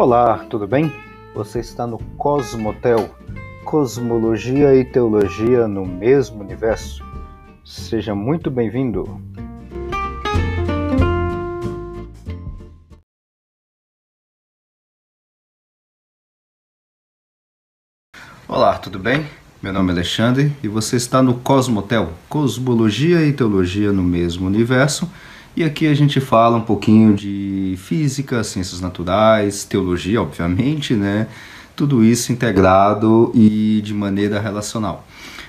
Olá, tudo bem? Você está no Cosmotel, Cosmologia e Teologia no mesmo universo. Seja muito bem-vindo. Olá, tudo bem? Meu nome é Alexandre e você está no Cosmotel, Cosmologia e Teologia no mesmo universo. E aqui a gente fala um pouquinho de física, ciências naturais, teologia, obviamente, né? Tudo isso integrado e de maneira relacional.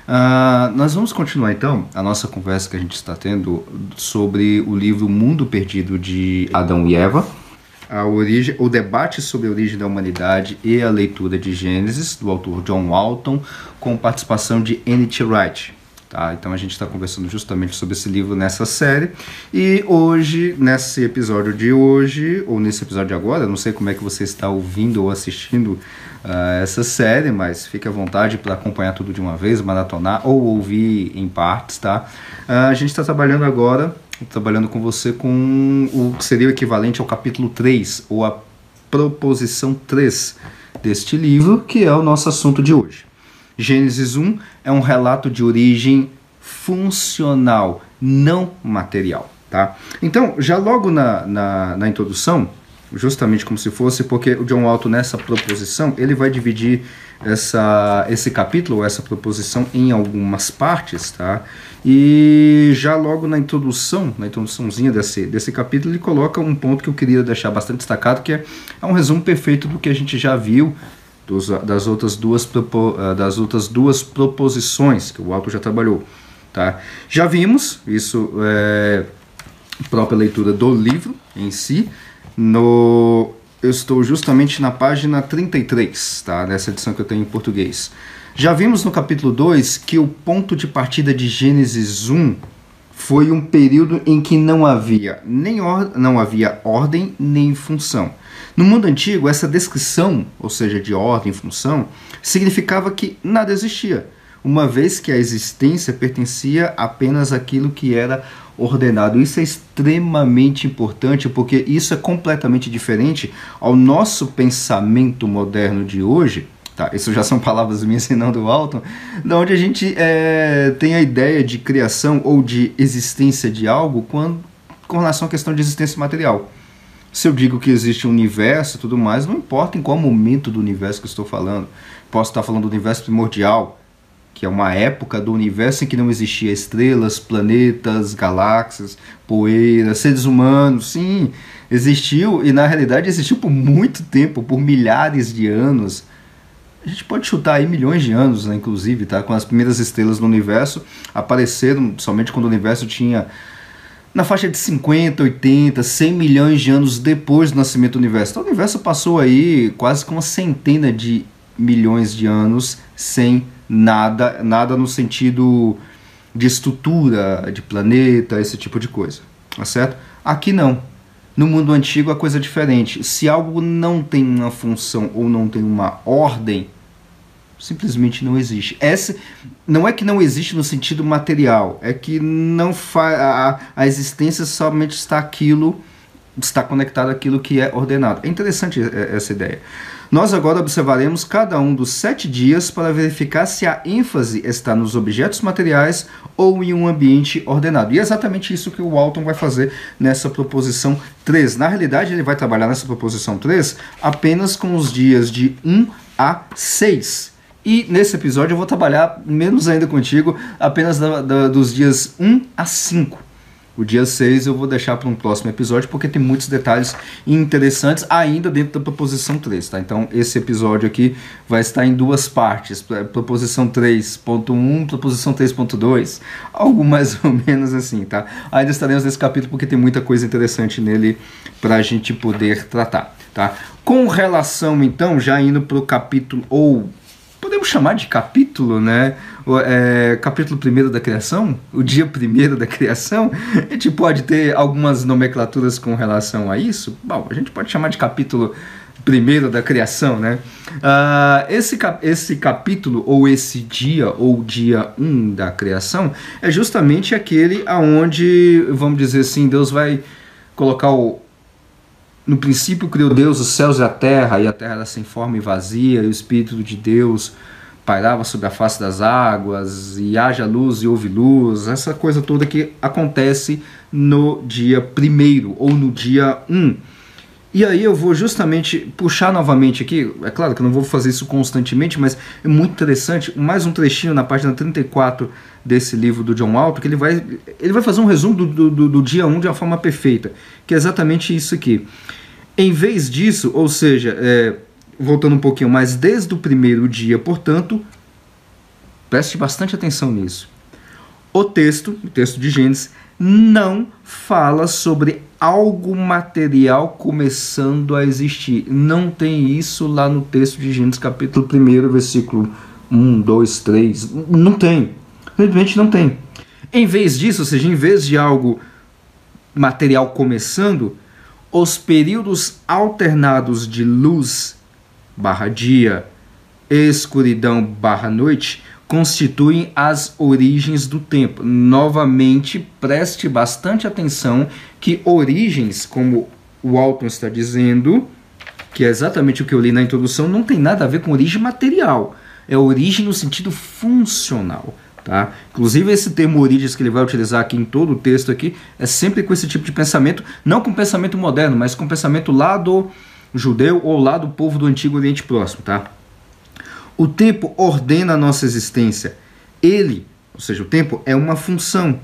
Uh, nós vamos continuar então a nossa conversa que a gente está tendo sobre o livro Mundo Perdido de Adão e Eva, a origem, o debate sobre a origem da humanidade e a leitura de Gênesis, do autor John Walton, com participação de N.T. Wright. Tá? Então a gente está conversando justamente sobre esse livro nessa série. E hoje, nesse episódio de hoje, ou nesse episódio de agora, não sei como é que você está ouvindo ou assistindo uh, essa série, mas fique à vontade para acompanhar tudo de uma vez, maratonar ou ouvir em partes, tá? Uh, a gente está trabalhando agora, trabalhando com você com o que seria o equivalente ao capítulo 3, ou a proposição 3 deste livro, que é o nosso assunto de hoje. Gênesis 1 é um relato de origem funcional, não material. Tá? Então, já logo na, na, na introdução, justamente como se fosse, porque o John Walton nessa proposição, ele vai dividir essa, esse capítulo, essa proposição em algumas partes, tá? E já logo na introdução, na introduçãozinha desse, desse capítulo, ele coloca um ponto que eu queria deixar bastante destacado, que é, é um resumo perfeito do que a gente já viu dos, das, outras duas, eh, das outras duas proposições que o autor já trabalhou. Tá? Já vimos isso, é, própria leitura do livro em si, no, eu estou justamente na página 33, tá? nessa edição que eu tenho em português. Já vimos no capítulo 2 que o ponto de partida de Gênesis 1 foi um período em que não havia nem or não havia ordem nem função. No mundo antigo, essa descrição, ou seja, de ordem e função, significava que nada existia, uma vez que a existência pertencia apenas àquilo que era ordenado. Isso é extremamente importante porque isso é completamente diferente ao nosso pensamento moderno de hoje. Tá, isso já são palavras minhas e não do Alton, da onde a gente é, tem a ideia de criação ou de existência de algo quando, com relação à questão de existência material. Se eu digo que existe um universo e tudo mais, não importa em qual momento do universo que eu estou falando. Posso estar falando do universo primordial, que é uma época do universo em que não existia estrelas, planetas, galáxias, poeira, seres humanos. Sim, existiu e na realidade existiu por muito tempo, por milhares de anos. A gente pode chutar aí milhões de anos, né, inclusive, tá? Quando as primeiras estrelas no universo apareceram somente quando o universo tinha na faixa de 50, 80, 100 milhões de anos depois do nascimento do universo. Então, o universo passou aí quase com uma centena de milhões de anos sem nada, nada no sentido de estrutura, de planeta, esse tipo de coisa, tá certo? Aqui não. No mundo antigo a coisa é diferente. Se algo não tem uma função ou não tem uma ordem, simplesmente não existe. Essa não é que não existe no sentido material, é que não a, a existência somente está aquilo está conectado àquilo que é ordenado. É interessante essa ideia. Nós agora observaremos cada um dos sete dias para verificar se a ênfase está nos objetos materiais ou em um ambiente ordenado. E é exatamente isso que o Walton vai fazer nessa proposição 3. Na realidade, ele vai trabalhar nessa proposição 3 apenas com os dias de 1 a 6. E nesse episódio eu vou trabalhar menos ainda contigo, apenas da, da, dos dias 1 a 5. O dia 6 eu vou deixar para um próximo episódio porque tem muitos detalhes interessantes ainda dentro da proposição 3, tá? Então esse episódio aqui vai estar em duas partes, proposição 3.1, proposição 3.2, algo mais ou menos assim, tá? Ainda estaremos nesse capítulo porque tem muita coisa interessante nele para a gente poder tratar, tá? Com relação então, já indo para o capítulo ou podemos chamar de capítulo, né? O, é, capítulo primeiro da criação, o dia primeiro da criação. A gente pode ter algumas nomenclaturas com relação a isso. Bom, a gente pode chamar de capítulo primeiro da criação, né? Uh, esse, cap esse capítulo, ou esse dia, ou dia 1 um da criação, é justamente aquele aonde, vamos dizer assim, Deus vai colocar o, no princípio criou Deus os céus e a terra, e a terra era sem forma e vazia, e o Espírito de Deus pairava sobre a face das águas, e haja luz e houve luz, essa coisa toda que acontece no dia primeiro ou no dia um. E aí eu vou justamente puxar novamente aqui, é claro que eu não vou fazer isso constantemente, mas é muito interessante, mais um trechinho na página 34 desse livro do John Alto, que ele vai, ele vai fazer um resumo do, do, do dia 1 de uma forma perfeita, que é exatamente isso aqui. Em vez disso, ou seja, é, voltando um pouquinho mais, desde o primeiro dia, portanto, preste bastante atenção nisso. O texto, o texto de Gênesis, não fala sobre algo material começando a existir. Não tem isso lá no texto de Gênesis, capítulo 1, versículo 1, 2, 3. Não tem. Simplesmente não tem. Em vez disso, ou seja, em vez de algo material começando, os períodos alternados de luz barra dia, escuridão barra noite constituem as origens do tempo. Novamente, preste bastante atenção que origens, como o Alton está dizendo, que é exatamente o que eu li na introdução, não tem nada a ver com origem material. É origem no sentido funcional. Tá? Inclusive esse termo origens que ele vai utilizar aqui em todo o texto aqui é sempre com esse tipo de pensamento, não com pensamento moderno, mas com pensamento lá do judeu ou lá do povo do Antigo Oriente Próximo, tá? O tempo ordena a nossa existência. Ele, ou seja, o tempo é uma função,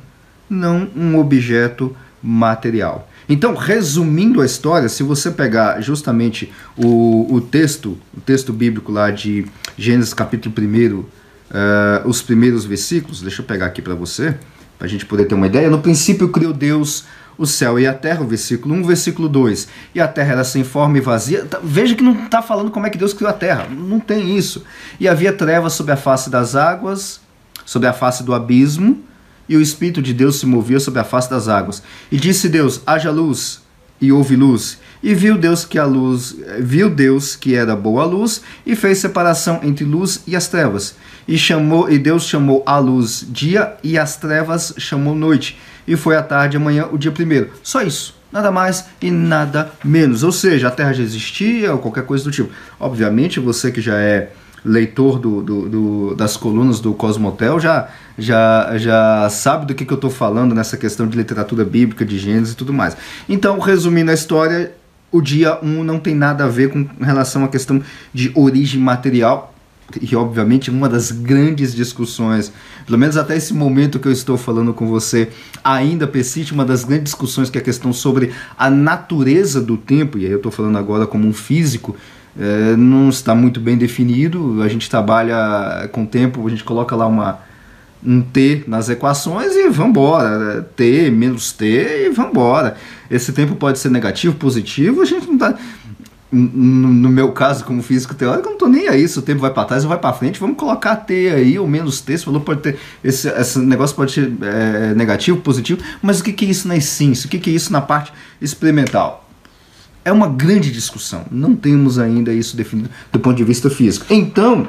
não um objeto material. Então, resumindo a história, se você pegar justamente o, o texto, o texto bíblico lá de Gênesis capítulo 1, uh, eh, os primeiros versículos, deixa eu pegar aqui para você, para a gente poder ter uma ideia. No princípio criou Deus o céu e a terra, o versículo 1, versículo 2. E a terra era sem forma e vazia. Tá, veja que não está falando como é que Deus criou a terra. Não tem isso. E havia trevas sobre a face das águas, sobre a face do abismo, e o Espírito de Deus se movia sobre a face das águas. E disse Deus: haja luz, e houve luz. E viu Deus que a luz, viu Deus que era boa a luz, e fez separação entre luz e as trevas. E chamou, e Deus chamou a luz dia, e as trevas chamou noite e foi à tarde amanhã o dia primeiro. Só isso. Nada mais e nada menos. Ou seja, a Terra já existia ou qualquer coisa do tipo. Obviamente, você que já é leitor do, do, do, das colunas do Cosmotel já, já, já sabe do que, que eu estou falando nessa questão de literatura bíblica, de Gênesis e tudo mais. Então, resumindo a história, o dia 1 um não tem nada a ver com relação à questão de origem material, e obviamente uma das grandes discussões, pelo menos até esse momento que eu estou falando com você, ainda persiste uma das grandes discussões que é a questão sobre a natureza do tempo, e aí eu estou falando agora como um físico, é, não está muito bem definido, a gente trabalha com tempo, a gente coloca lá uma, um T nas equações e vambora, T menos T e vambora. Esse tempo pode ser negativo, positivo, a gente não está no meu caso, como físico teórico, eu não tô nem aí. Se o tempo vai para trás ou vai para frente, vamos colocar T aí, ou menos T. Você falou pode ter. Esse, esse negócio pode ser é, negativo, positivo, mas o que, que é isso na essência? O que, que é isso na parte experimental? É uma grande discussão. Não temos ainda isso definido do ponto de vista físico. Então,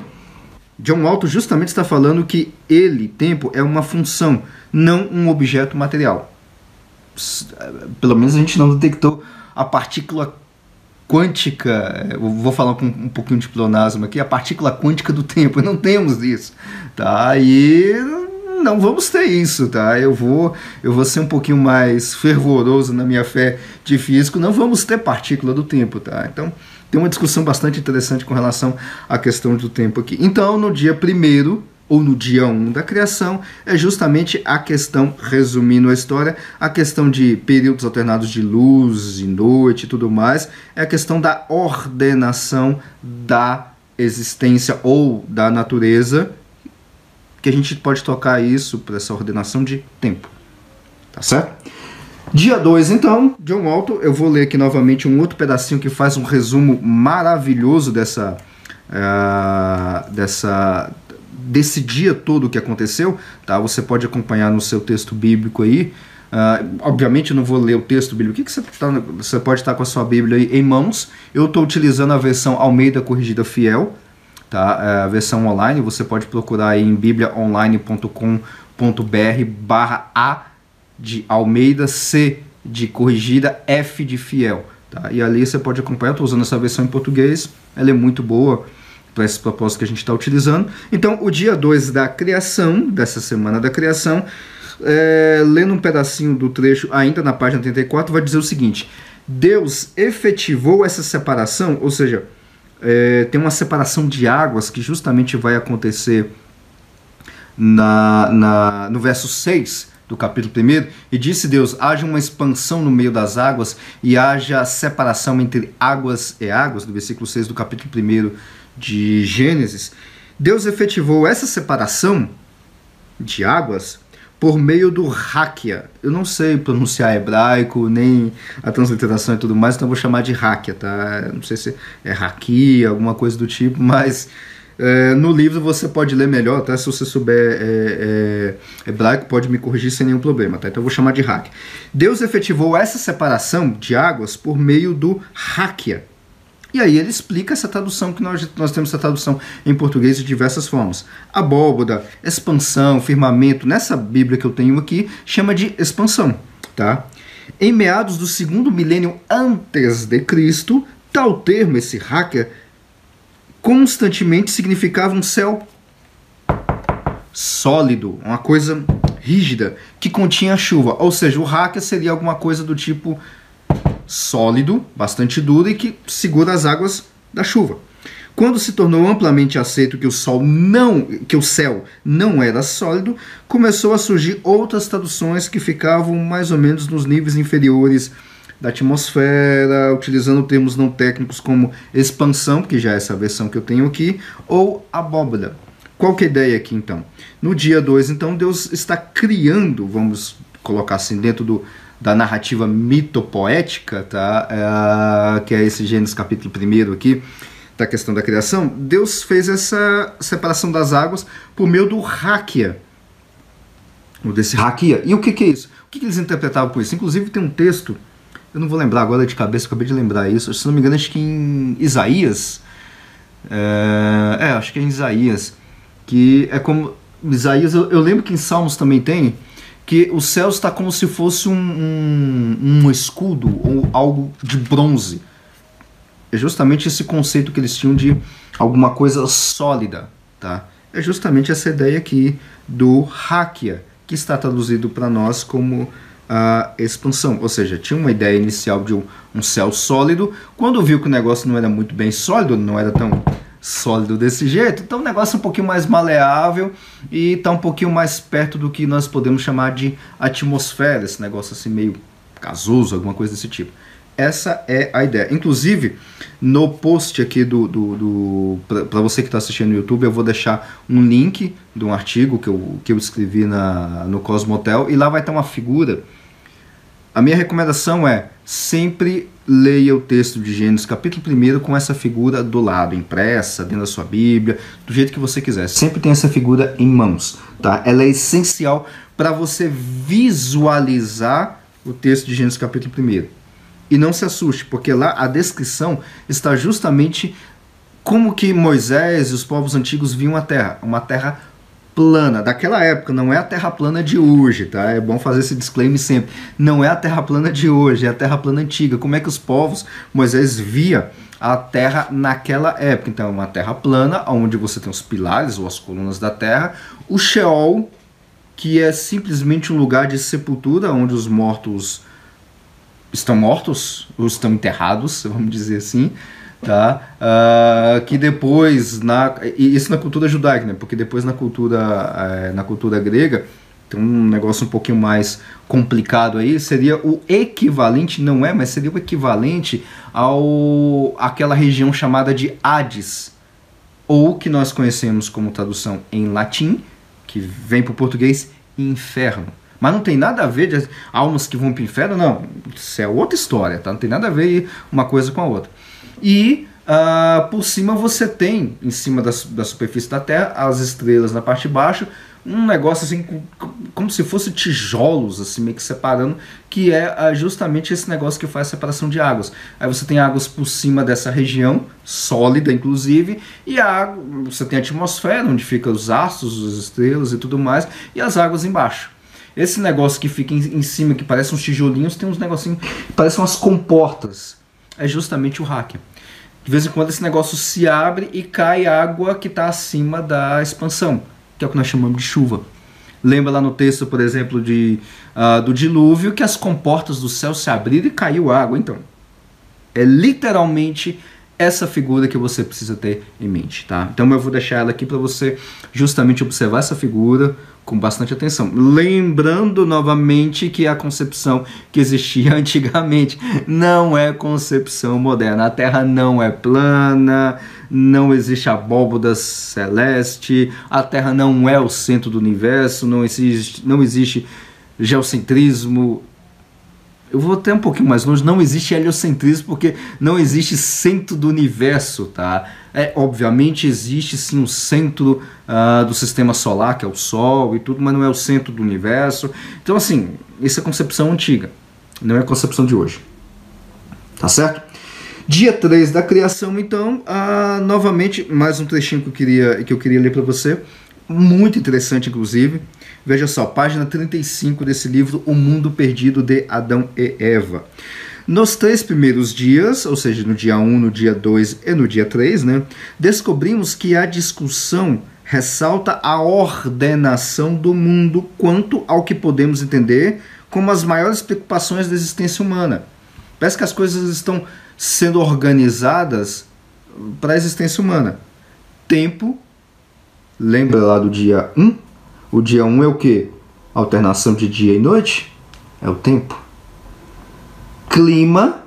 John Walton justamente está falando que ele, tempo, é uma função, não um objeto material. Pelo menos a gente não detectou a partícula quântica, eu vou falar com um pouquinho de pleonasmo aqui, a partícula quântica do tempo, não temos isso, tá? E não vamos ter isso, tá? Eu vou, eu vou ser um pouquinho mais fervoroso na minha fé de físico, não vamos ter partícula do tempo, tá? Então, tem uma discussão bastante interessante com relação à questão do tempo aqui. Então, no dia primeiro ou no dia 1 da criação, é justamente a questão, resumindo a história, a questão de períodos alternados de luz e noite e tudo mais, é a questão da ordenação da existência ou da natureza, que a gente pode tocar isso para essa ordenação de tempo. Tá certo? Dia 2, então, John Walton, eu vou ler aqui novamente um outro pedacinho que faz um resumo maravilhoso dessa, uh, dessa desse dia todo que aconteceu, tá? Você pode acompanhar no seu texto bíblico aí. Uh, obviamente não vou ler o texto bíblico. O que, que você, tá, você pode estar com a sua Bíblia aí em mãos? Eu estou utilizando a versão Almeida Corrigida Fiel, tá? É a versão online. Você pode procurar aí em bibliaonline.com.br barra A de Almeida, C de Corrigida, F de Fiel. Tá? E ali você pode acompanhar, estou usando essa versão em português, ela é muito boa para esse propósito que a gente está utilizando. Então, o dia 2 da criação, dessa semana da criação, é, lendo um pedacinho do trecho ainda na página 34, vai dizer o seguinte: Deus efetivou essa separação, ou seja, é, tem uma separação de águas que justamente vai acontecer na, na, no verso 6 do capítulo 1, e disse Deus: haja uma expansão no meio das águas e haja separação entre águas e águas, do versículo 6 do capítulo 1 de Gênesis. Deus efetivou essa separação de águas por meio do Hakia. Eu não sei pronunciar hebraico, nem a transliteração e tudo mais, então vou chamar de Hakia, tá? Não sei se é Haki, alguma coisa do tipo, mas é, no livro você pode ler melhor, tá? Se você souber é, é, hebraico, pode me corrigir sem nenhum problema, tá? Então eu vou chamar de Hakia. Deus efetivou essa separação de águas por meio do Hakia. E aí ele explica essa tradução que nós, nós temos essa tradução em português de diversas formas. Abóboda, expansão, firmamento, nessa Bíblia que eu tenho aqui, chama de expansão, tá? Em meados do segundo milênio antes de Cristo, tal termo, esse hacker, constantemente significava um céu sólido, uma coisa rígida, que continha chuva. Ou seja, o hacker seria alguma coisa do tipo sólido, bastante duro e que segura as águas da chuva. Quando se tornou amplamente aceito que o sol não, que o céu não era sólido, começou a surgir outras traduções que ficavam mais ou menos nos níveis inferiores da atmosfera, utilizando termos não técnicos como expansão, que já é essa versão que eu tenho aqui, ou abóbora. Qual que é a ideia aqui então? No dia 2, então, Deus está criando, vamos colocar assim, dentro do, da narrativa mitopoética, tá? É, que é esse Gênesis capítulo 1 aqui, da questão da criação, Deus fez essa separação das águas por meio do Hakia, desse Hakia. E o que, que é isso? O que, que eles interpretavam com isso? Inclusive tem um texto, eu não vou lembrar agora de cabeça, acabei de lembrar isso, se não me engano acho que em Isaías, é, é acho que é em Isaías, que é como, Isaías, eu, eu lembro que em Salmos também tem, que o céu está como se fosse um, um, um escudo ou algo de bronze. É justamente esse conceito que eles tinham de alguma coisa sólida, tá? É justamente essa ideia aqui do Hakia, que está traduzido para nós como a expansão. Ou seja, tinha uma ideia inicial de um, um céu sólido, quando viu que o negócio não era muito bem sólido, não era tão sólido desse jeito, então o negócio é um pouquinho mais maleável e está um pouquinho mais perto do que nós podemos chamar de atmosfera, esse negócio assim meio gasoso, alguma coisa desse tipo. Essa é a ideia. Inclusive, no post aqui do. do, do para você que está assistindo no YouTube, eu vou deixar um link de um artigo que eu, que eu escrevi na, no Cosmotel e lá vai ter uma figura. A minha recomendação é sempre leia o texto de Gênesis, capítulo 1, com essa figura do lado, impressa, dentro da sua Bíblia, do jeito que você quiser. Sempre tem essa figura em mãos, tá? Ela é essencial para você visualizar o texto de Gênesis, capítulo 1. E não se assuste, porque lá a descrição está justamente como que Moisés e os povos antigos viam a terra, uma terra plana daquela época, não é a Terra plana de hoje, tá? É bom fazer esse disclaimer sempre. Não é a Terra plana de hoje, é a Terra plana antiga. Como é que os povos, Moisés via a Terra naquela época? Então, é uma Terra plana, onde você tem os pilares ou as colunas da Terra, o Sheol, que é simplesmente um lugar de sepultura, onde os mortos estão mortos, ou estão enterrados, vamos dizer assim, tá? Uh, que depois na isso na cultura judaica, né? Porque depois na cultura uh, na cultura grega tem um negócio um pouquinho mais complicado aí, seria o equivalente, não é, mas seria o equivalente ao aquela região chamada de Hades, ou que nós conhecemos como tradução em latim, que vem para o português inferno. Mas não tem nada a ver de almas que vão para o inferno, não. Isso é outra história, tá? Não tem nada a ver uma coisa com a outra. E uh, por cima você tem, em cima da, da superfície da Terra, as estrelas na parte de baixo, um negócio assim como se fosse tijolos assim meio que separando que é uh, justamente esse negócio que faz a separação de águas. Aí você tem águas por cima dessa região sólida inclusive e a água, você tem a atmosfera onde ficam os astros as estrelas e tudo mais e as águas embaixo. Esse negócio que fica em, em cima que parece uns tijolinhos tem uns negocinhos parecem umas comportas é justamente o hacker. De vez em quando esse negócio se abre e cai água que está acima da expansão, que é o que nós chamamos de chuva. Lembra lá no texto, por exemplo, de, uh, do dilúvio, que as comportas do céu se abriram e caiu água. Então, é literalmente essa figura que você precisa ter em mente, tá? Então eu vou deixar ela aqui para você justamente observar essa figura com bastante atenção. Lembrando novamente que a concepção que existia antigamente não é concepção moderna. A Terra não é plana, não existe abóboda celeste, a Terra não é o centro do universo, não existe, não existe geocentrismo, eu vou até um pouquinho mais longe, não existe heliocentrismo porque não existe centro do universo, tá? É, obviamente existe sim um centro uh, do sistema solar, que é o Sol e tudo, mas não é o centro do universo. Então, assim, essa é a concepção antiga, não é a concepção de hoje. Tá certo? Dia 3 da criação, então, uh, novamente, mais um trechinho que eu queria, que eu queria ler para você, muito interessante, inclusive. Veja só, página 35 desse livro, O Mundo Perdido de Adão e Eva. Nos três primeiros dias, ou seja, no dia 1, no dia 2 e no dia 3, né, descobrimos que a discussão ressalta a ordenação do mundo quanto ao que podemos entender como as maiores preocupações da existência humana. Parece que as coisas estão sendo organizadas para a existência humana. Tempo, lembra lá do dia 1? O dia 1 um é o que? Alternação de dia e noite? É o tempo. Clima,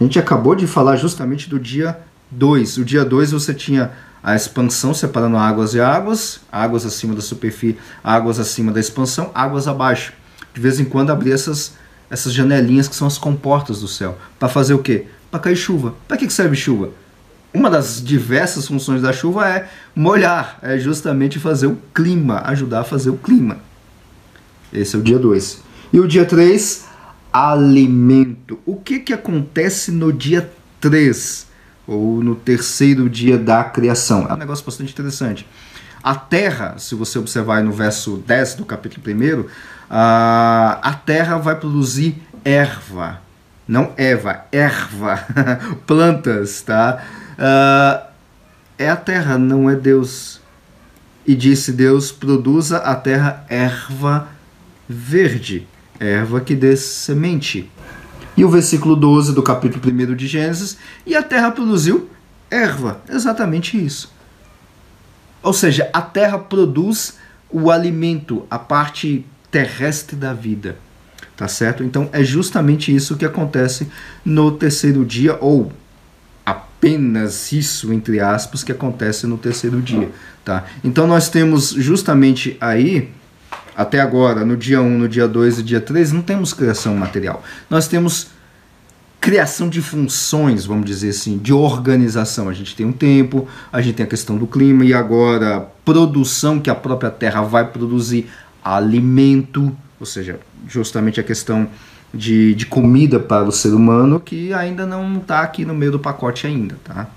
a gente acabou de falar justamente do dia 2. O dia 2 você tinha a expansão separando águas e águas, águas acima da superfície, águas acima da expansão, águas abaixo. De vez em quando abrir essas, essas janelinhas que são as comportas do céu. Para fazer o quê? Para cair chuva. Para que serve chuva? Uma das diversas funções da chuva é molhar, é justamente fazer o clima, ajudar a fazer o clima. Esse é o dia 2. E o dia 3, alimento. O que, que acontece no dia 3? Ou no terceiro dia da criação? É um negócio bastante interessante. A terra, se você observar no verso 10 do capítulo 1, a terra vai produzir erva. Não erva, erva. Plantas, tá? Uh, é a terra, não é Deus. E disse Deus: produza a terra erva verde, erva que dê semente. E o versículo 12 do capítulo 1 de Gênesis: e a terra produziu erva, exatamente isso. Ou seja, a terra produz o alimento, a parte terrestre da vida. Tá certo? Então é justamente isso que acontece no terceiro dia, ou apenas isso, entre aspas, que acontece no terceiro dia. Tá? Então nós temos justamente aí, até agora, no dia 1, no dia 2 e dia 3, não temos criação material. Nós temos criação de funções, vamos dizer assim, de organização. A gente tem um tempo, a gente tem a questão do clima e agora produção que a própria terra vai produzir alimento, ou seja, justamente a questão de, de comida para o ser humano que ainda não está aqui no meio do pacote ainda, tá?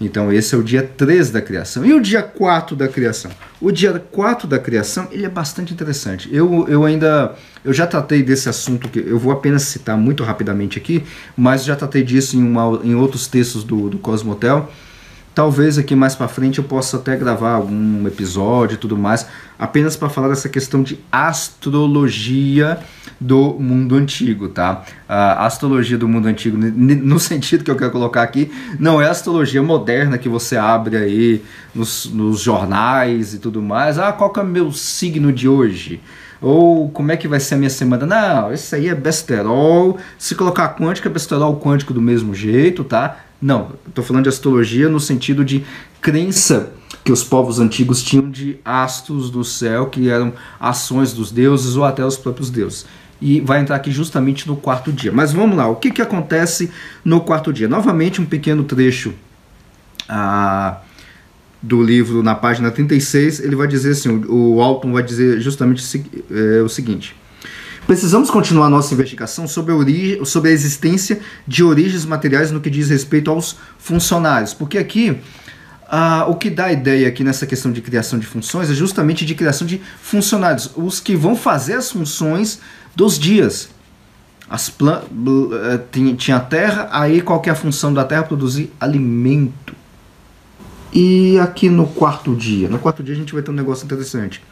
Então esse é o dia 3 da criação. E o dia 4 da criação? O dia 4 da criação, ele é bastante interessante. Eu, eu ainda, eu já tratei desse assunto, que eu vou apenas citar muito rapidamente aqui, mas já tratei disso em, uma, em outros textos do, do Cosmotel. Talvez aqui mais para frente eu possa até gravar algum episódio e tudo mais, apenas para falar dessa questão de astrologia do mundo antigo, tá? A astrologia do mundo antigo, no sentido que eu quero colocar aqui, não é a astrologia moderna que você abre aí nos, nos jornais e tudo mais. Ah, qual que é o meu signo de hoje? Ou como é que vai ser a minha semana? Não, isso aí é besterol. Se colocar quântico, é besterol quântico do mesmo jeito, tá? Não, estou falando de astrologia no sentido de crença que os povos antigos tinham de astros do céu, que eram ações dos deuses ou até os próprios deuses. E vai entrar aqui justamente no quarto dia. Mas vamos lá, o que, que acontece no quarto dia? Novamente, um pequeno trecho ah, do livro, na página 36, ele vai dizer assim: o, o Alton vai dizer justamente o seguinte. Precisamos continuar nossa investigação sobre a, origem, sobre a existência de origens materiais no que diz respeito aos funcionários, porque aqui ah, o que dá ideia aqui nessa questão de criação de funções é justamente de criação de funcionários, os que vão fazer as funções dos dias. As plan eh, tinha terra, aí qual é a função da terra? Produzir alimento. E aqui no quarto dia? No quarto dia a gente vai ter um negócio interessante.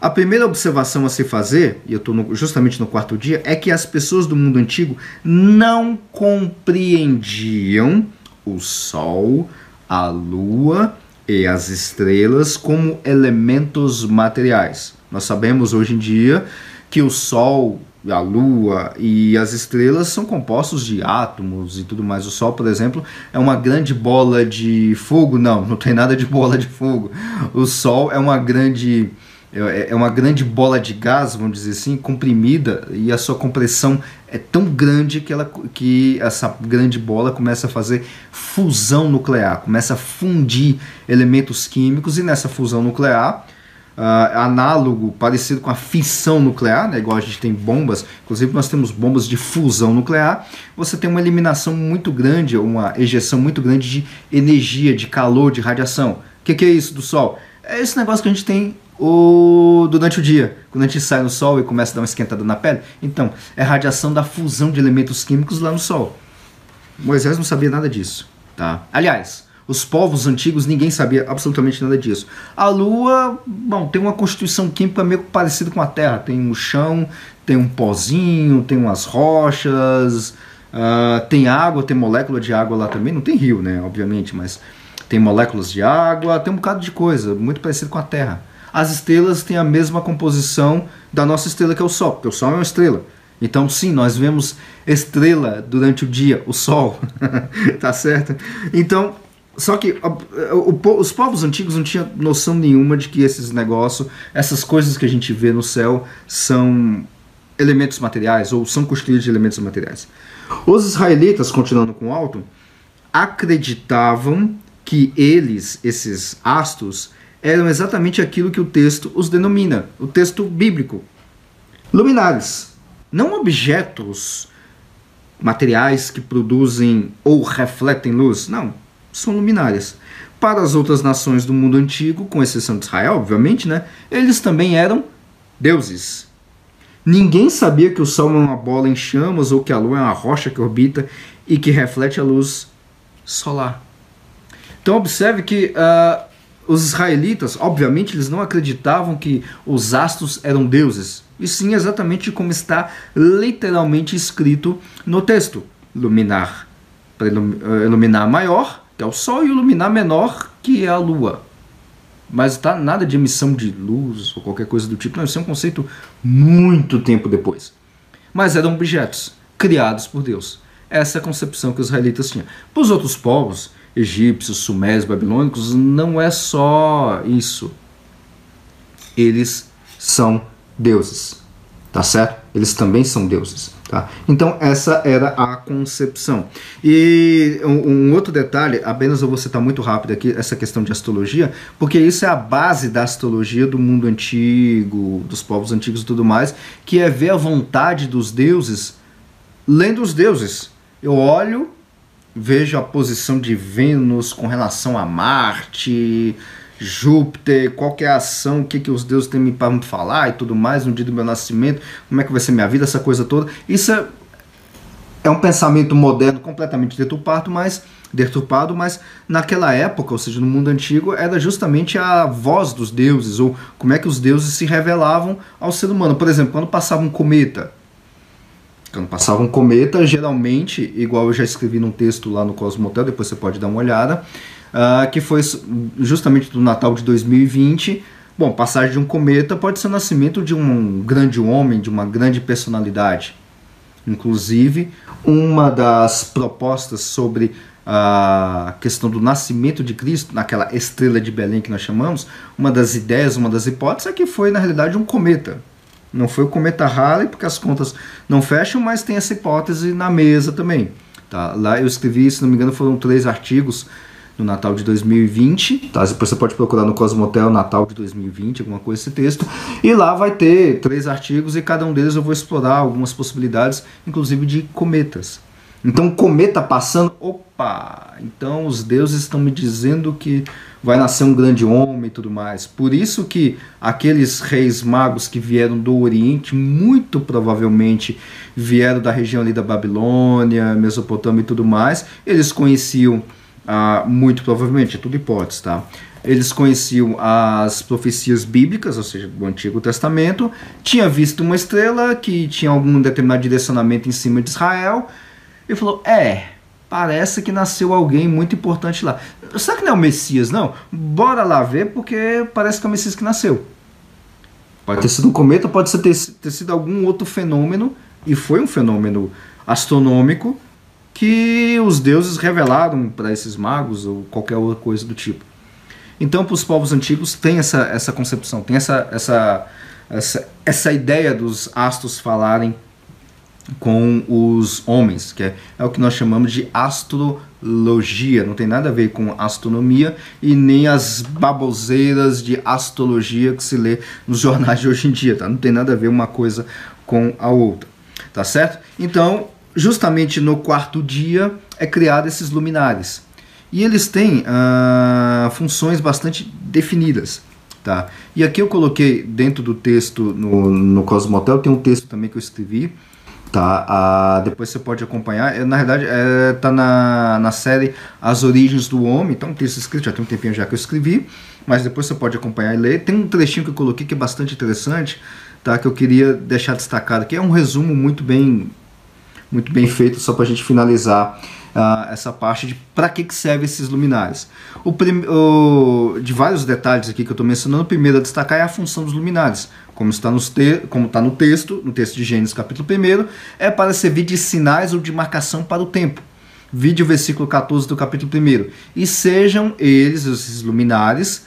A primeira observação a se fazer, e eu estou justamente no quarto dia, é que as pessoas do mundo antigo não compreendiam o Sol, a Lua e as estrelas como elementos materiais. Nós sabemos hoje em dia que o Sol, a Lua e as estrelas são compostos de átomos e tudo mais. O Sol, por exemplo, é uma grande bola de fogo. Não, não tem nada de bola de fogo. O Sol é uma grande é, é uma grande bola de gás, vamos dizer assim, comprimida e a sua compressão é tão grande que, ela, que essa grande bola começa a fazer fusão nuclear, começa a fundir elementos químicos e nessa fusão nuclear uh, análogo, parecido com a fissão nuclear, né, igual a gente tem bombas, inclusive nós temos bombas de fusão nuclear, você tem uma eliminação muito grande, uma ejeção muito grande de energia, de calor, de radiação. O que, que é isso do Sol? É esse negócio que a gente tem o, durante o dia, quando a gente sai no Sol e começa a dar uma esquentada na pele. Então, é radiação da fusão de elementos químicos lá no Sol. Moisés não sabia nada disso. Tá? Aliás, os povos antigos, ninguém sabia absolutamente nada disso. A Lua, bom, tem uma constituição química meio parecida com a Terra. Tem um chão, tem um pozinho, tem umas rochas, uh, tem água, tem molécula de água lá também. Não tem rio, né, obviamente, mas tem moléculas de água, tem um bocado de coisa, muito parecido com a Terra. As estrelas têm a mesma composição da nossa estrela, que é o Sol, porque o Sol é uma estrela. Então, sim, nós vemos estrela durante o dia, o Sol, tá certo? Então, só que os povos antigos não tinham noção nenhuma de que esses negócios, essas coisas que a gente vê no céu, são elementos materiais ou são construídos de elementos materiais. Os israelitas, continuando com o alto, acreditavam que eles, esses astros, eram exatamente aquilo que o texto os denomina, o texto bíblico. Luminares, não objetos materiais que produzem ou refletem luz, não são luminárias. Para as outras nações do mundo antigo, com exceção de Israel, obviamente, né, eles também eram deuses. Ninguém sabia que o Sol é uma bola em chamas ou que a Lua é uma rocha que orbita e que reflete a luz solar. Então observe que uh, os israelitas, obviamente, eles não acreditavam que os astros eram deuses. E sim exatamente como está literalmente escrito no texto. Luminar para iluminar maior que é o Sol, e o luminar menor, que é a Lua. Mas tá nada de emissão de luz ou qualquer coisa do tipo. Não, isso é um conceito muito tempo depois. Mas eram objetos criados por Deus. Essa é a concepção que os israelitas tinham. Para os outros povos, egípcios, sumérios, babilônicos, não é só isso. Eles são deuses. Tá certo? Eles também são deuses. Tá? Então, essa era a concepção. E um, um, outro detalhe, apenas eu vou citar muito rápido aqui essa questão de astrologia, porque isso é a base da astrologia do mundo antigo, dos povos antigos e tudo mais, que é ver a vontade dos deuses lendo os deuses. Eu olho, vejo a posição de Vênus com relação a Marte, Júpiter, qual é a ação, o que, que os deuses têm para me falar e tudo mais, no dia do meu nascimento, como é que vai ser minha vida, essa coisa toda. Isso é, é um pensamento moderno completamente deturpado, mas deturpado, mas naquela época, ou seja, no mundo antigo, era justamente a voz dos deuses, ou como é que os deuses se revelavam ao ser humano. Por exemplo, quando passava um cometa, quando passava um cometa, geralmente, igual eu já escrevi num texto lá no Cosmotel, depois você pode dar uma olhada, uh, que foi justamente do Natal de 2020. Bom, passagem de um cometa pode ser o nascimento de um grande homem, de uma grande personalidade. Inclusive, uma das propostas sobre a questão do nascimento de Cristo, naquela estrela de Belém que nós chamamos, uma das ideias, uma das hipóteses é que foi, na realidade, um cometa. Não foi o cometa Halley, porque as contas não fecham, mas tem essa hipótese na mesa também. Tá? Lá eu escrevi, se não me engano, foram três artigos no Natal de 2020. Tá? Você pode procurar no Cosmotel Natal de 2020, alguma coisa esse texto. E lá vai ter três artigos e cada um deles eu vou explorar algumas possibilidades, inclusive de cometas. Então o cometa passando, opa, então os deuses estão me dizendo que vai nascer um grande homem e tudo mais. Por isso que aqueles reis magos que vieram do Oriente, muito provavelmente vieram da região ali da Babilônia, Mesopotâmia e tudo mais, eles conheciam, ah, muito provavelmente, é tudo hipótese, tá? Eles conheciam as profecias bíblicas, ou seja, do Antigo Testamento, tinha visto uma estrela que tinha algum determinado direcionamento em cima de Israel, e falou: É, parece que nasceu alguém muito importante lá. Será que não é o Messias, não? Bora lá ver, porque parece que é o Messias que nasceu. Pode ter sido um cometa, pode ter, ter sido algum outro fenômeno, e foi um fenômeno astronômico que os deuses revelaram para esses magos ou qualquer outra coisa do tipo. Então, para os povos antigos, tem essa, essa concepção, tem essa, essa, essa, essa ideia dos astros falarem com os homens, que é, é, o que nós chamamos de astrologia. Não tem nada a ver com astronomia e nem as baboseiras de astrologia que se lê nos jornais de hoje em dia, tá? Não tem nada a ver uma coisa com a outra, tá certo? Então, justamente no quarto dia é criado esses luminares. E eles têm ah, funções bastante definidas. Tá? E aqui eu coloquei dentro do texto no, no Cosmotel, tem um texto também que eu escrevi, Tá, ah, depois você pode acompanhar. É, na verdade, é, tá na, na série As Origens do Homem. Então, um texto escrito, já tem um tempinho já que eu escrevi. Mas depois você pode acompanhar e ler. Tem um trechinho que eu coloquei que é bastante interessante, tá? Que eu queria deixar destacado, que é um resumo muito bem, muito bem feito, só para a gente finalizar uh, essa parte de para que, que servem esses luminares. O, o, de vários detalhes aqui que eu estou mencionando, o primeiro a destacar é a função dos luminares. Como está, nos te, como está no texto, no texto de Gênesis capítulo 1, é para servir de sinais ou de marcação para o tempo. Vide o versículo 14 do capítulo 1. E sejam eles, esses luminares,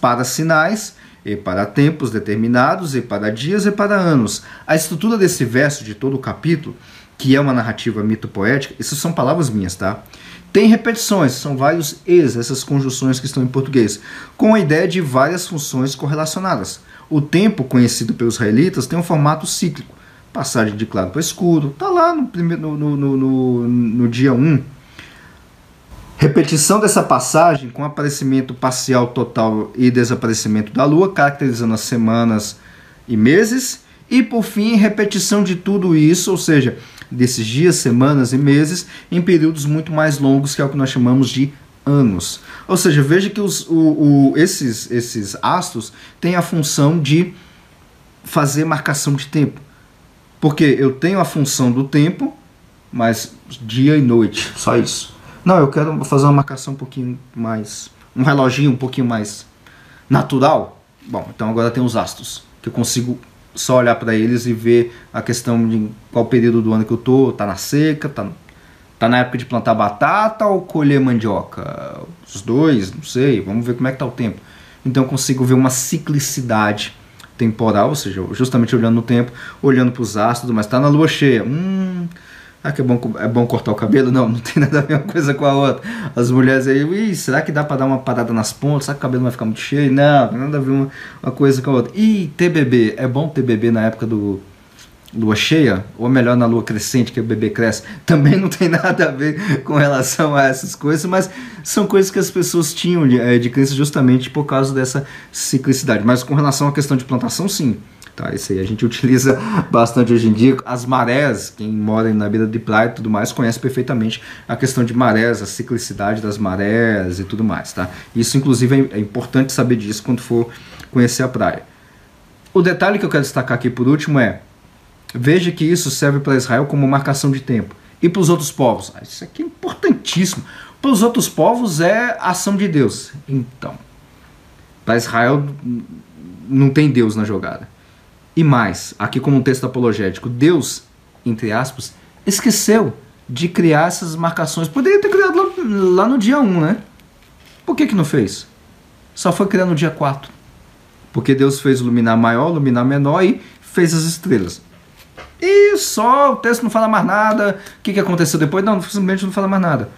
para sinais, e para tempos determinados, e para dias, e para anos. A estrutura desse verso, de todo o capítulo, que é uma narrativa mito-poética, essas são palavras minhas, tá? Tem repetições, são vários es, essas conjunções que estão em português, com a ideia de várias funções correlacionadas. O tempo, conhecido pelos israelitas, tem um formato cíclico. Passagem de claro para escuro, está lá no, primeiro, no, no, no, no dia 1. Repetição dessa passagem com aparecimento parcial, total e desaparecimento da lua, caracterizando as semanas e meses. E por fim, repetição de tudo isso, ou seja, desses dias, semanas e meses em períodos muito mais longos, que é o que nós chamamos de anos. Ou seja, veja que os, o, o, esses, esses astros têm a função de fazer marcação de tempo. Porque eu tenho a função do tempo, mas dia e noite, só isso. Não, eu quero fazer uma marcação um pouquinho mais. um reloginho um pouquinho mais natural. Bom, então agora tem os astros, que eu consigo só olhar para eles e ver a questão de qual período do ano que eu tô, tá na seca, tá, tá na época de plantar batata ou colher mandioca? Os dois, não sei, vamos ver como é que tá o tempo. Então eu consigo ver uma ciclicidade temporal, ou seja, justamente olhando no tempo, olhando para os astros, mas tá na lua cheia. Hum, ah, que é bom, é bom cortar o cabelo? Não, não tem nada a ver uma coisa com a outra. As mulheres aí, será que dá para dar uma parada nas pontas? Será que o cabelo vai ficar muito cheio? Não, não tem nada a ver uma, uma coisa com a outra. E bebê, é bom ter bebê na época do lua cheia? Ou melhor na lua crescente, que o bebê cresce? Também não tem nada a ver com relação a essas coisas, mas são coisas que as pessoas tinham de, eh, de crença justamente por causa dessa ciclicidade. Mas com relação à questão de plantação, sim Tá, isso aí a gente utiliza bastante hoje em dia. As marés, quem mora na beira de praia e tudo mais, conhece perfeitamente a questão de marés, a ciclicidade das marés e tudo mais. Tá? Isso, inclusive, é importante saber disso quando for conhecer a praia. O detalhe que eu quero destacar aqui por último é: veja que isso serve para Israel como marcação de tempo. E para os outros povos? Ah, isso aqui é importantíssimo. Para os outros povos é ação de Deus. Então, para Israel não tem Deus na jogada. E mais, aqui como um texto apologético, Deus, entre aspas, esqueceu de criar essas marcações. Poderia ter criado lá, lá no dia 1, né? Por que, que não fez? Só foi criar no dia 4. Porque Deus fez luminar maior, luminar menor e fez as estrelas. E só o texto não fala mais nada. O que, que aconteceu depois? Não, simplesmente não fala mais nada.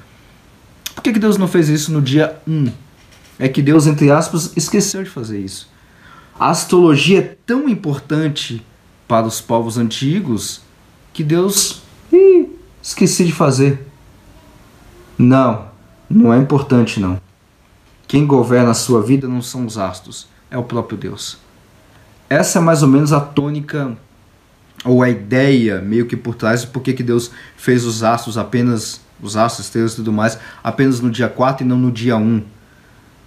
Por que, que Deus não fez isso no dia 1? É que Deus, entre aspas, esqueceu de fazer isso. A astrologia é tão importante para os povos antigos que Deus ih, esqueci de fazer. Não, não é importante não. Quem governa a sua vida não são os astros, é o próprio Deus. Essa é mais ou menos a tônica ou a ideia meio que por trás de por que Deus fez os astros apenas, os astros, estrelas e tudo mais, apenas no dia 4 e não no dia 1.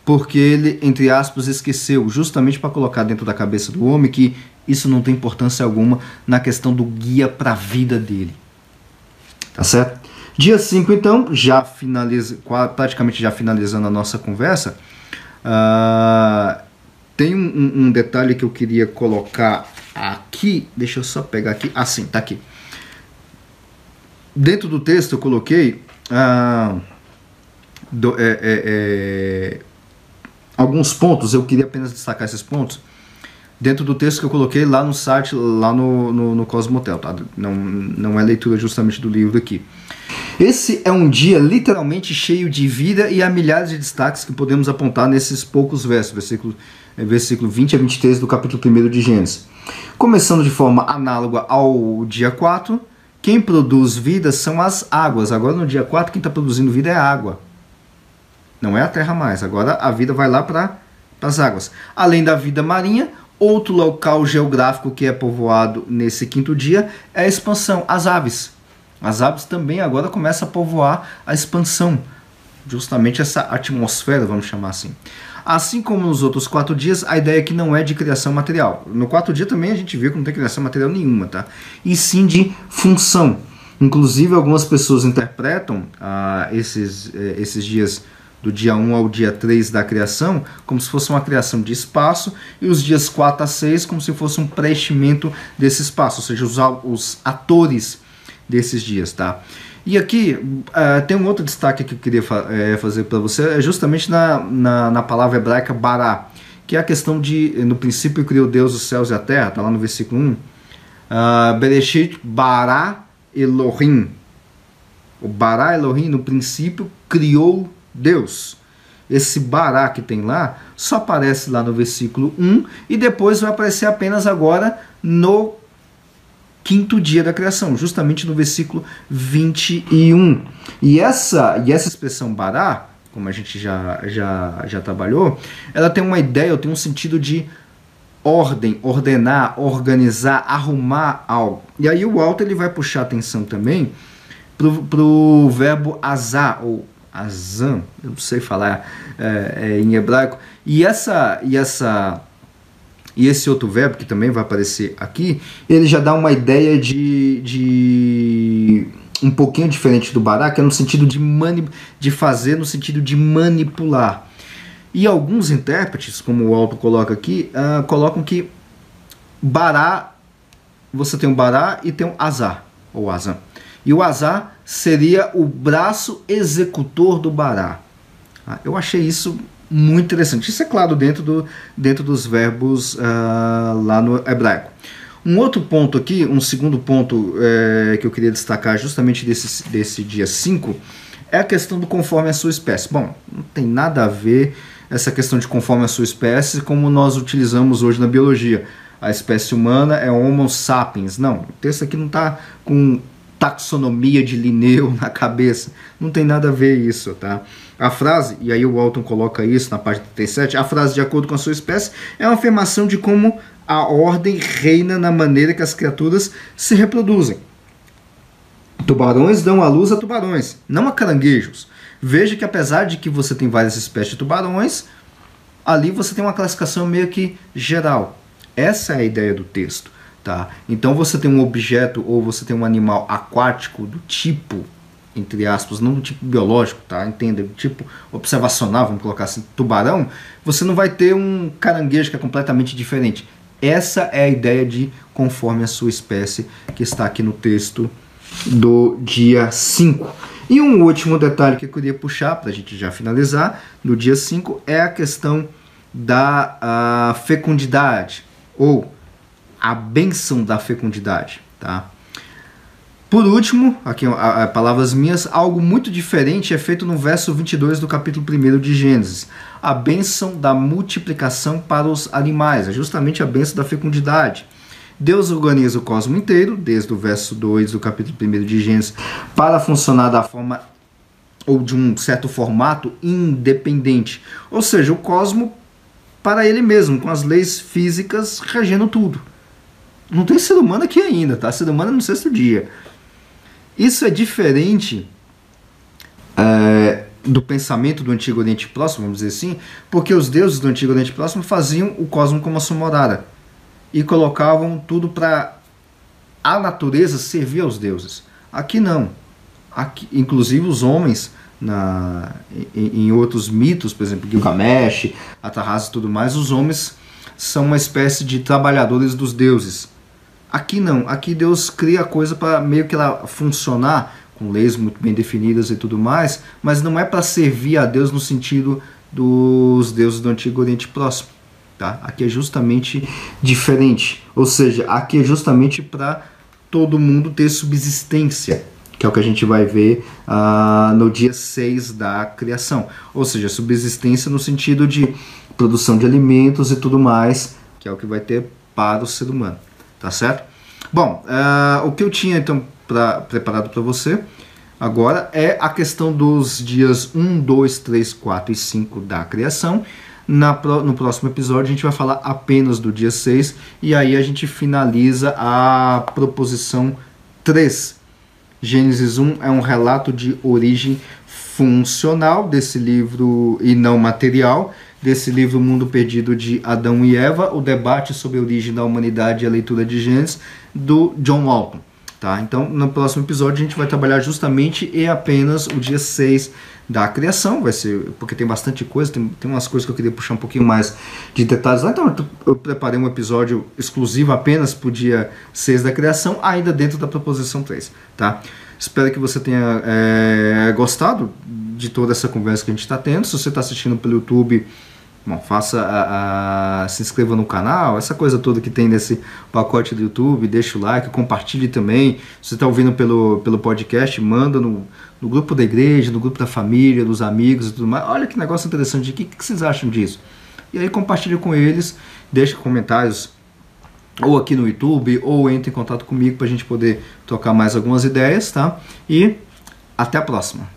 Porque ele, entre aspas, esqueceu, justamente para colocar dentro da cabeça do homem que isso não tem importância alguma na questão do guia para a vida dele. Tá certo? Dia 5, então, já finaliza, praticamente já finalizando a nossa conversa, uh, tem um, um, detalhe que eu queria colocar aqui. Deixa eu só pegar aqui. Ah, sim, tá aqui. Dentro do texto eu coloquei uh, do, é, é, é, alguns pontos. Eu queria apenas destacar esses pontos dentro do texto que eu coloquei lá no site, lá no, no, no Cosmotel, tá? Não, não é leitura justamente do livro aqui. Esse é um dia literalmente cheio de vida e há milhares de destaques que podemos apontar nesses poucos versos, versículo, é, versículo 20 a 23 do capítulo 1 de Gênesis. Começando de forma análoga ao dia 4, quem produz vida são as águas. Agora no dia 4, quem está produzindo vida é a água. Não é a terra mais. Agora a vida vai lá para as águas. Além da vida marinha, Outro local geográfico que é povoado nesse quinto dia é a expansão, as aves. As aves também agora começam a povoar a expansão, justamente essa atmosfera, vamos chamar assim. Assim como nos outros quatro dias, a ideia aqui não é de criação material. No quarto dia também a gente viu que não tem criação material nenhuma, tá? E sim de função. Inclusive, algumas pessoas interpretam ah, esses, eh, esses dias do dia 1 ao dia 3 da criação, como se fosse uma criação de espaço, e os dias 4 a 6 como se fosse um preenchimento desse espaço, ou seja, os, os atores desses dias, tá? E aqui uh, tem um outro destaque que eu queria fa é, fazer para você, é justamente na, na, na, palavra hebraica bará, que é a questão de, no princípio criou Deus os céus e a terra, tá lá no versículo 1. Uh, ah, Bereshit bará Elohim. O bará Elohim, no princípio, criou Deus. Esse bará que tem lá só aparece lá no versículo 1 e depois vai aparecer apenas agora no quinto dia da criação, justamente no versículo 21. E essa, e essa expressão bará, como a gente já, já, já trabalhou, ela tem uma ideia, tem um sentido de ordem, ordenar, organizar, arrumar algo. E aí o Walter ele vai puxar atenção também para o verbo azar, ou Azam, eu não sei falar é, é, em hebraico. E essa e essa e esse outro verbo que também vai aparecer aqui, ele já dá uma ideia de, de um pouquinho diferente do que é no sentido de, mani, de fazer, no sentido de manipular. E alguns intérpretes, como o Alto coloca aqui, uh, colocam que bará, você tem um bará e tem um azar, ou azam. E o azar seria o braço executor do bará. Ah, eu achei isso muito interessante. Isso é claro dentro, do, dentro dos verbos uh, lá no hebraico. Um outro ponto aqui, um segundo ponto é, que eu queria destacar justamente desse, desse dia 5, é a questão do conforme a sua espécie. Bom, não tem nada a ver essa questão de conforme a sua espécie como nós utilizamos hoje na biologia. A espécie humana é Homo sapiens. Não, o texto aqui não está com taxonomia de Linneu na cabeça. Não tem nada a ver isso, tá? A frase, e aí o Walton coloca isso na página 37, a frase de acordo com a sua espécie é uma afirmação de como a ordem reina na maneira que as criaturas se reproduzem. Tubarões dão a luz a tubarões, não a caranguejos. Veja que apesar de que você tem várias espécies de tubarões, ali você tem uma classificação meio que geral. Essa é a ideia do texto. Tá? Então você tem um objeto ou você tem um animal aquático do tipo, entre aspas, não tipo biológico, tá? Entenda, tipo observacional, vamos colocar assim, tubarão, você não vai ter um caranguejo que é completamente diferente. Essa é a ideia de conforme a sua espécie que está aqui no texto do dia 5. E um último detalhe que eu queria puxar para a gente já finalizar, no dia 5, é a questão da fecundidade, ou a bênção da fecundidade, tá? Por último, aqui a, a, palavras minhas, algo muito diferente é feito no verso 22 do capítulo 1 de Gênesis. A bênção da multiplicação para os animais, é justamente a bênção da fecundidade. Deus organiza o cosmos inteiro, desde o verso 2 do capítulo 1 de Gênesis, para funcionar da forma ou de um certo formato independente. Ou seja, o cosmo para ele mesmo, com as leis físicas regendo tudo. Não tem ser humano aqui ainda, tá? Ser humano é no sexto dia. Isso é diferente é, do pensamento do Antigo Oriente Próximo, vamos dizer assim, porque os deuses do Antigo Oriente Próximo faziam o cosmos como a sua morada e colocavam tudo para a natureza servir aos deuses. Aqui não. Aqui, inclusive os homens na, em, em, outros mitos, por exemplo, Gilgamesh, Atarrasa e tudo mais, os homens são uma espécie de trabalhadores dos deuses. Aqui não, aqui Deus cria a coisa para meio que ela funcionar com leis muito bem definidas e tudo mais, mas não é para servir a Deus no sentido dos deuses do Antigo Oriente Próximo. Tá? Aqui é justamente diferente, ou seja, aqui é justamente para todo mundo ter subsistência que é o que a gente vai ver uh, no dia 6 da criação. Ou seja, subsistência no sentido de produção de alimentos e tudo mais, que é o que vai ter para o ser humano. Tá certo? Bom, uh, o que eu tinha então pra, preparado para você agora é a questão dos dias 1, 2, 3, 4 e 5 da criação. Na, no próximo episódio a gente vai falar apenas do dia 6 e aí a gente finaliza a proposição 3 Gênesis 1 é um relato de origem funcional desse livro e não material, desse livro Mundo Perdido de Adão e Eva, o debate sobre a origem da humanidade e a leitura de Gênesis, do John Walton. Tá? Então, no próximo episódio, a gente vai trabalhar justamente e apenas o dia 6 da criação, vai ser, porque tem bastante coisa, tem, tem umas coisas que eu queria puxar um pouquinho mais de detalhes lá, então eu preparei um episódio exclusivo apenas para o dia 6 da criação, ainda dentro da proposição 3, tá? Espero que você tenha é, gostado de toda essa conversa que a gente está tendo, se você está assistindo pelo YouTube, Bom, faça a, a, se inscreva no canal, essa coisa toda que tem nesse pacote do YouTube, deixa o like, compartilhe também. Se você está ouvindo pelo, pelo podcast, manda no, no grupo da igreja, no grupo da família, dos amigos e tudo mais. Olha que negócio interessante, o que, que vocês acham disso? E aí compartilhe com eles, deixe comentários ou aqui no YouTube, ou entre em contato comigo para a gente poder trocar mais algumas ideias, tá? E até a próxima!